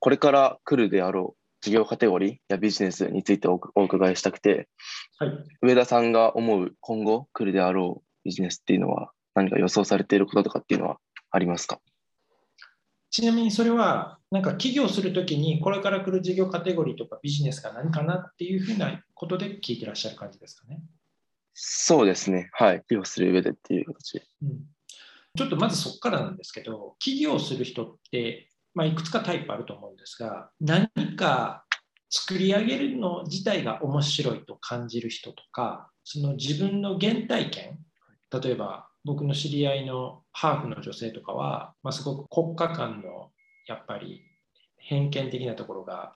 これから来るであろう事業カテゴリーやビジネスについておお伺いしたくて、はい、上田さんが思う今後来るであろうビジネスっていうのは何か予想されていることとかっていうのはありますか？ちなみにそれは、なんか起業するときに、これから来る事業カテゴリーとかビジネスが何かなっていうふうなことで聞いてらっしゃる感じですかね？そうですね。はい。起業する上でっていう形で。うん、ちょっとまずそこからなんですけど、起業する人って、まあ、いくつかタイプあると思うんですが、何か作り上げるの自体が面白いと感じる人とか、その自分の原体験、例えば僕の知り合いのハーフの女性とかは、まあ、すごく国家間のやっぱり偏見的なところが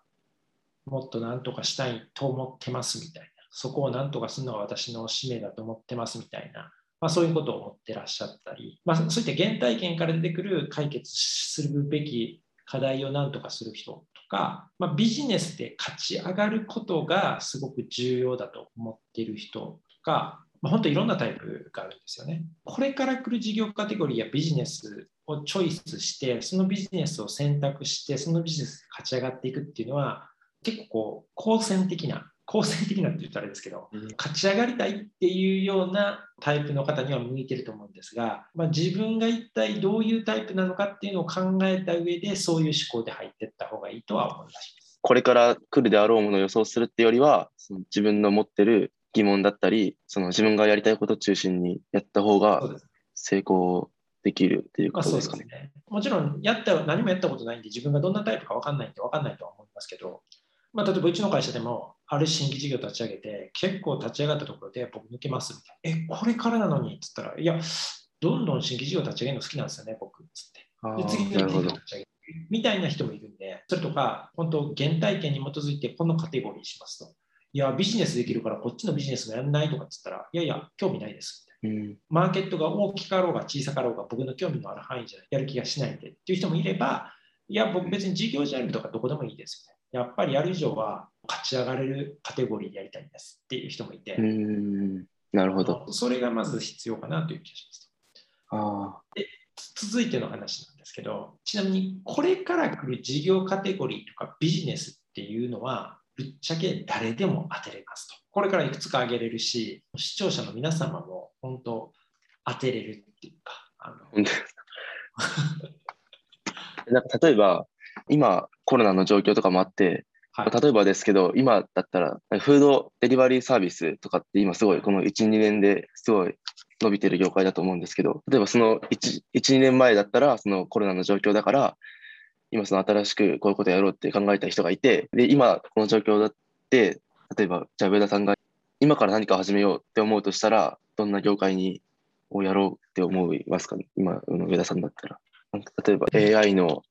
もっと何とかしたいと思ってますみたいな、そこを何とかするのが私の使命だと思ってますみたいな、まあ、そういうことを思ってらっしゃったり、まあ、そういった原体験から出てくる解決するべき課題を何とかする人とか、まあ、ビジネスで勝ち上がることがすごく重要だと思っている人とか、まあ、本当いろんなタイプがあるんですよね。これから来る事業カテゴリーやビジネスをチョイスして、そのビジネスを選択して、そのビジネスで勝ち上がっていくっていうのは、結構こう、好戦的な、好戦的なって言ったらあれですけど、勝ち上がりたいっていうようなタイプの方には向いてると思うんですが、まあ、自分が一体どういうタイプなのかっていうのを考えた上で、そういう思考で入っていった方がいいとは思います。これから来るであろうものを予想するってよりは、その自分の持ってる疑問だったり、その自分がやりたいことを中心にやった方が成功できるっていうことでかね。ですすね。もちろんやった何もやったことないんで、自分がどんなタイプか分かんないんで分かんないとは思いますけど、まあ、例えばうちの会社でも、ある新規事業立ち上げて、結構立ち上がったところで、僕抜けますみたいな。え、これからなのにって言ったら、いや、どんどん新規事業立ち上げるの好きなんですよね、僕。つって。あで、次の事業。立ち上げるみたいな人もいるんで、それとか、本当、原体験に基づいてこのカテゴリーにしますと。いや、ビジネスできるから、こっちのビジネスもやんないとかって言ったら、いやいや、興味ないです。みたいなうんマーケットが大きかろうが小さかろうが僕の興味のある範囲じゃやる気がしないんでっていう人もいれば、いや、僕別に事業ジャンルとかどこでもいいですよね。やっぱりやる以上は勝ち上がれるカテゴリーでやりたいんですっていう人もいて、なるほど。それがまず必要かなという気がします。あつ続いての話なんですけど、ちなみにこれから来る事業カテゴリーとかビジネスっていうのは、ぶっちゃけ誰でも当てれますと。これからいくつか挙げれるし、視聴者の皆様も本当当てれるっていうか、あの。なんか例えば、今コロナの状況とかもあって、はい例えばですけど、今だったら、フードデリバリーサービスとかって今すごい、この1、2年ですごい伸びてる業界だと思うんですけど、例えばその1、1 2年前だったら、そのコロナの状況だから、今その新しくこういうことやろうって考えた人がいて、で、今この状況だって、例えば、じゃあ上田さんが今から何か始めようって思うとしたら、どんな業界にをやろうって思いますかね？今の上田さんだったら。例えば AI の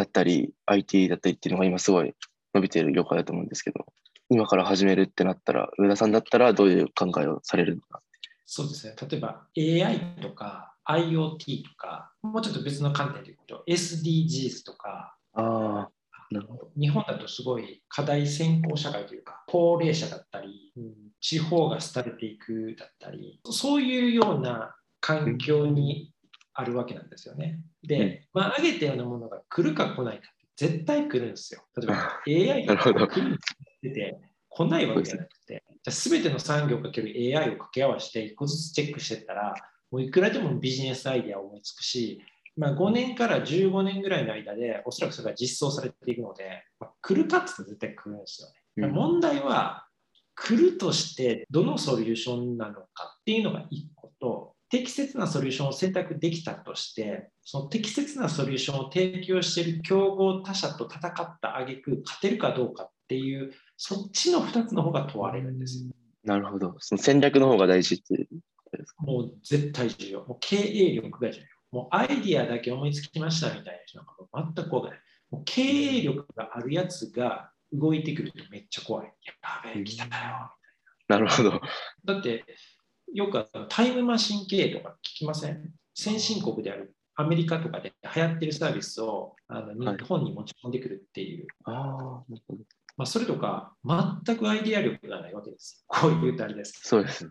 だったり IT だったりっていうのが今すごい伸びている業界だと思うんですけど、今から始めるってなったら、上田さんだったらどういう考えをされるのか。そうですね。例えば AI とか IoT とか、もうちょっと別の観点でいくと SDGs とか、ああ、なるほど。日本だとすごい課題先行社会というか、高齢者だったり、うん地方が廃れていくだったり、そういうような環境にあるわけなんですよね。で、まあ、挙げたようなものが来るか来ないか絶対来るんですよ。例えば AI が来るってて来ないわけじゃなくて、じゃあ全ての産業かける AI を掛け合わせて一個ずつチェックしていったら、もういくらでもビジネスアイデアを思いつくし、まあ、5年から15年ぐらいの間で、おそらくそれが実装されていくので、まあ、来るかって言ったら絶対来るんですよね。うん。問題は、来るとしてどのソリューションなのかっていうのが1個と、適切なソリューションを選択できたとして、その適切なソリューションを提供している競合他社と戦った挙句勝てるかどうかっていう、そっちの2つの方が問われるんですよ。なるほど。その戦略の方が大事って。もう絶対重要。もう経営力が重要。もうアイディアだけ思いつきましたみたいな人なんかもう全く怖くない。もう経営力があるやつが動いてくるとめっちゃ怖い。やべえ、来たよ。なるほど。だって、よくタイムマシン経営とか聞きません？先進国であるアメリカとかで流行ってるサービスをあのはい日本に持ち込んでくるっていう、ああ、なるほど。まあ、それとか全くアイデア力がないわけです。こういうとあれですそうですね。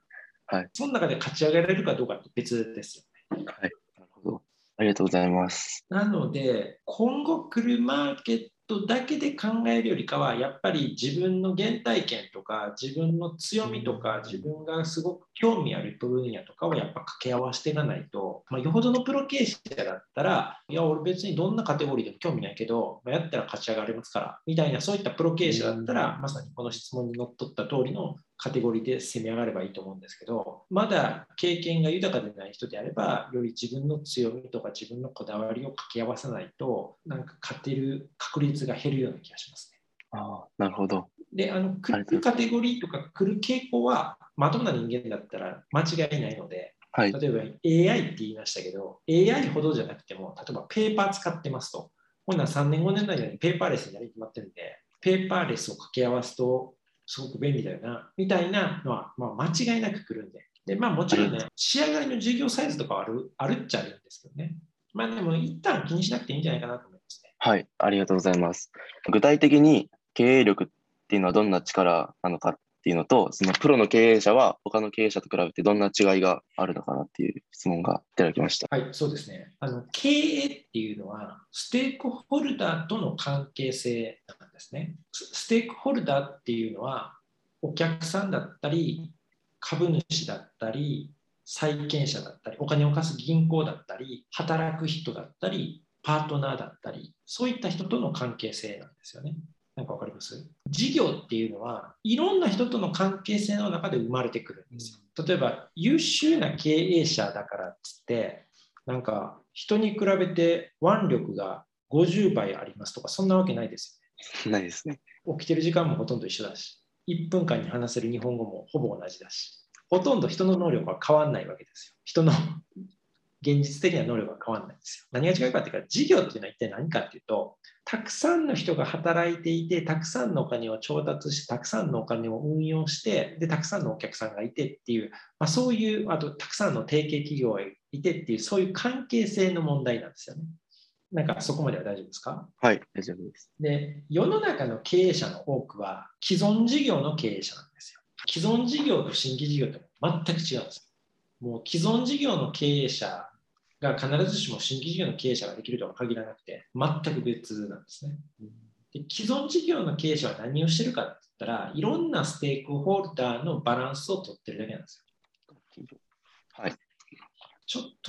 その中で勝ち上がれるかどうかって別ですよね。はい。なるほど。ありがとうございます。なので、今後来るマーケットだけで考えるよりかは、やっぱり自分の原体験とか、自分の強みとか、自分がすごく興味ある分野とかをやっぱ掛け合わせていかないと、まあ、よほどのプロ経営者だったら、いや、俺別にどんなカテゴリーでも興味ないけど、まあ、やったら勝ち上がれますから、みたいな、そういったプロ経営者だったら、まさにこの質問にのっとった通りのカテゴリーで攻め上がればいいと思うんですけど、まだ経験が豊かでない人であれば、より自分の強みとか自分のこだわりを掛け合わせないと、なんか勝てる確率が減るような気がしますね。ああ、なるほど。で、あの、来るカテゴリーとか来る傾向は、まともな人間だったら間違いないので、はい、例えば AI って言いましたけど、AI ほどじゃなくても、例えばペーパー使ってますと、ほんなら3年、5年内にペーパーレスになり決まってるんで、ペーパーレスを掛け合わすとすごく便利だよな、みたいなのは、まあ、間違いなく来るんで。で、まあもちろんね、仕上がりの事業サイズとかはあるあるっちゃあるんですけどね。まあでも一旦気にしなくていいんじゃないかなと思いますね。はい、ありがとうございます。具体的に経営力っていうのはどんな力なのかっていうのと、そのプロの経営者は他の経営者と比べてどんな違いがあるのかなっていう質問がいただきました。はい、そうですね。あの経営っていうのは、ステークホルダーとの関係性なんですね。ステークホルダーっていうのは、お客さんだったり、株主だったり、債権者だったり、お金を貸す銀行だったり、働く人だったり、パートナーだったり、そういった人との関係性なんですよね。なんかわかります？事業っていうのはいろんな人との関係性の中で生まれてくるんですよ。例えば優秀な経営者だからっつってなんか人に比べて腕力が50倍ありますとかそんなわけないですよ。ないですね。起きてる時間もほとんど一緒だし1分間に話せる日本語もほぼ同じだしほとんど人の能力は変わんないわけですよ。人の現実的な能力が変わらないんですよ。何が違うかっていうか、事業っていうのは一体何かっていうと、たくさんの人が働いていて、たくさんのお金を調達して、たくさんのお金を運用して、で、たくさんのお客さんがいてっていう、まあ、そういう、あと、たくさんの提携企業がいてっていう、そういう関係性の問題なんですよね。なんかそこまでは大丈夫ですか？はい、大丈夫です。で、世の中の経営者の多くは既存事業の経営者なんですよ。既存事業と新規事業って全く違うんですよ。もう既存事業の経営者が必ずしも新規事業の経営者ができるとは限らなくて、全く別なんですね。で既存事業の経営者は何をしてるかって言ったら、いろんなステークホルダーのバランスを取ってるだけなんですよ。はい、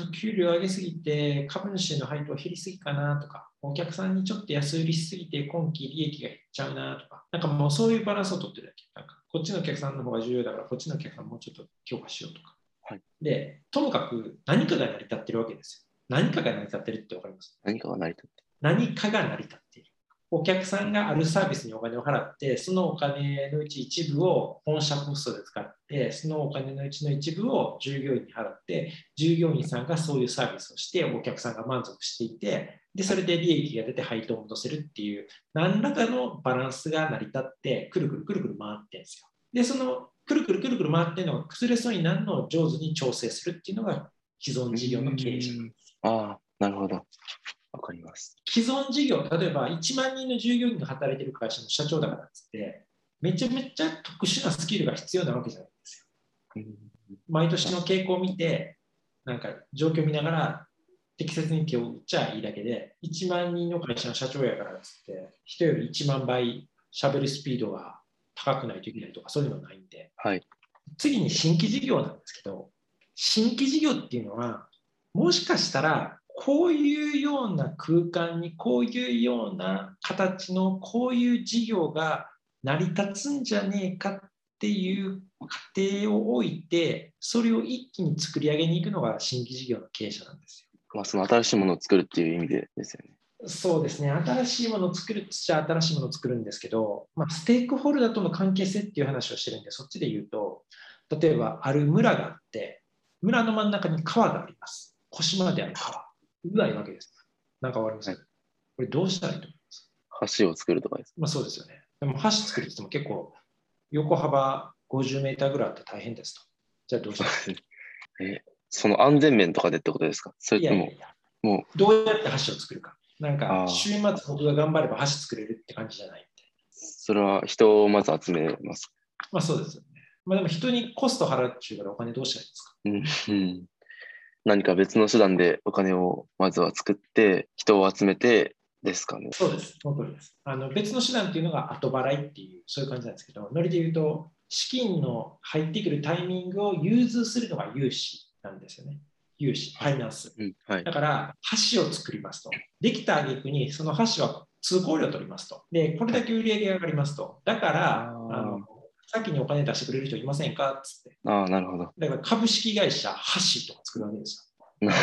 ちょっと給料上げすぎて、株主の配当減りすぎかなとか、お客さんにちょっと安売りしすぎて、今期利益が減っちゃうなとか、なんかもうそういうバランスを取ってるだけ。なんかこっちのお客さんの方が重要だから、こっちのお客さんもうちょっと強化しようとか。はい、で、ともかく何かが成り立ってるわけですよ。何かが成り立ってるって分かります？何かが成り立ってる。何かが成り立っている。お客さんがあるサービスにお金を払って、そのお金のうち一部を本社コストで使って、そのお金のうちの一部を従業員に払って、従業員さんがそういうサービスをして、お客さんが満足していて、でそれで利益が出て配当を戻せるっていう、何らかのバランスが成り立って、くるくるくるくる回ってるんですよ。で、そのくるくるくるくる回ってるのが崩れそうになるのを上手に調整するっていうのが既存事業の経営者なんです。ああ、なるほど。わかります。既存事業、例えば1万人の従業員が働いてる会社の社長だからっつって、めちゃめちゃ特殊なスキルが必要なわけじゃないんですよ。毎年の傾向を見て、なんか状況を見ながら適切に手を打っちゃいいだけで、1万人の会社の社長やからっつって、人より1万倍しゃべるスピードが高くないといけないとかそういうのないんで、はい、次に新規事業なんですけど新規事業っていうのはもしかしたらこういうような空間にこういうような形のこういう事業が成り立つんじゃねえかっていう過程を置いてそれを一気に作り上げに行くのが新規事業の経営者なんですよ。まあ、その新しいものを作るっていう意味でですよね。そうですね、新しいものを作るっちゃ新しいものを作るんですけど、まあ、ステークホルダーとの関係性っていう話をしてるんで、そっちで言うと、例えばある村があって、村の真ん中に川があります。腰まである川。うまいわけです。なんかわかります、はい、これどうしたらいいと思います？橋を作るとかですまあそうですよね。でも橋作るって言っても結構横幅50メーターぐらいあって大変ですと。じゃあどうしたらいいえその安全面とかでってことですか？それともいやいやいやもうどうやって橋を作るか。なんか、週末僕が頑張れば橋作れるって感じじゃないそれは人をまず集めます。まあそうですよね。まあでも人にコスト払うっていうからお金どうしたらいいですか、うん、うん、何か別の手段でお金をまずは作って、人を集めて、ですかね。そうです、その通りです。あの別の手段っていうのが後払いっていう、そういう感じなんですけど、ノリで言うと、資金の入ってくるタイミングを融通するのが融資なんですよね。融資、ファイナンス。うん、はい。だから、橋を作りますと。できた挙句に、その橋は通行料を取りますと。で、これだけ売り上げが上がりますと。だから、あの先にお金出してくれる人いませんか？っつって。ああ、なるほど。だから株式会社橋とか作るわけですよ。な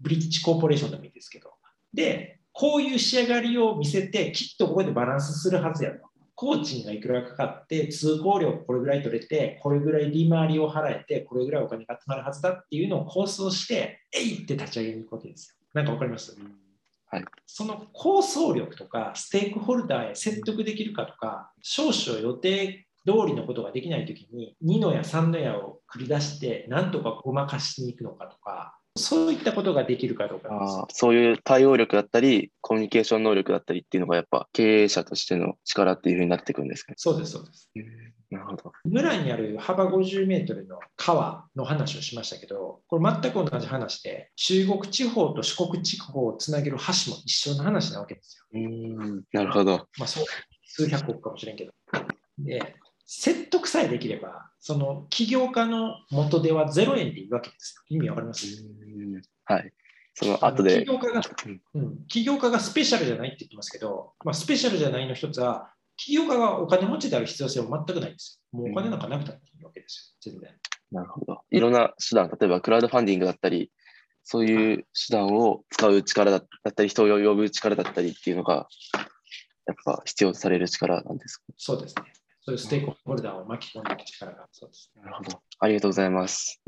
ブリッジコーポレーションでもいいですけど。で、こういう仕上がりを見せて、きっとここでバランスするはずやと。工賃がいくらかかって、通行料これぐらい取れて、これぐらい利回りを払えて、これぐらいお金が集まるはずだっていうのを構想して、えいって立ち上げに行くわけですよ。なんかわかります？はい。その構想力とか、ステークホルダーへ説得できるかとか、少々予定通りのことができないときに、2の矢、3の矢を繰り出して、なんとかごまかしに行くのかとか、そういったことができるかどうかそういう対応力だったり、コミュニケーション能力だったりっていうのがやっぱ経営者としての力っていうふうになってくるんですかね。そうです、そうです。なるほど。村にある幅50メートルの川の話をしましたけど、これ全く同じ話で、中国地方と四国地方をつなげる橋も一緒の話なわけですよ。うん、なるほど。まあ、そう数百億かもしれんけど。で、説得さえできれば、その起業家の元手は0円でいいわけですよ。意味わかります？うんはい。その後で起、業家が、うん、起業家がスペシャルじゃないって言ってますけど、まあ、スペシャルじゃないの一つは、起業家がお金持ちである必要性は全くないんですよ。もうお金なんかなくたっていいわけですよ、全然。なるほど。いろんな手段、例えばクラウドファンディングだったり、そういう手段を使う力だったり、人を呼ぶ力だったりっていうのが、やっぱ必要とされる力なんですか？そうですね。そういうステークホルダーを巻き込んでいく力が、そうです。なるほど。ありがとうございます。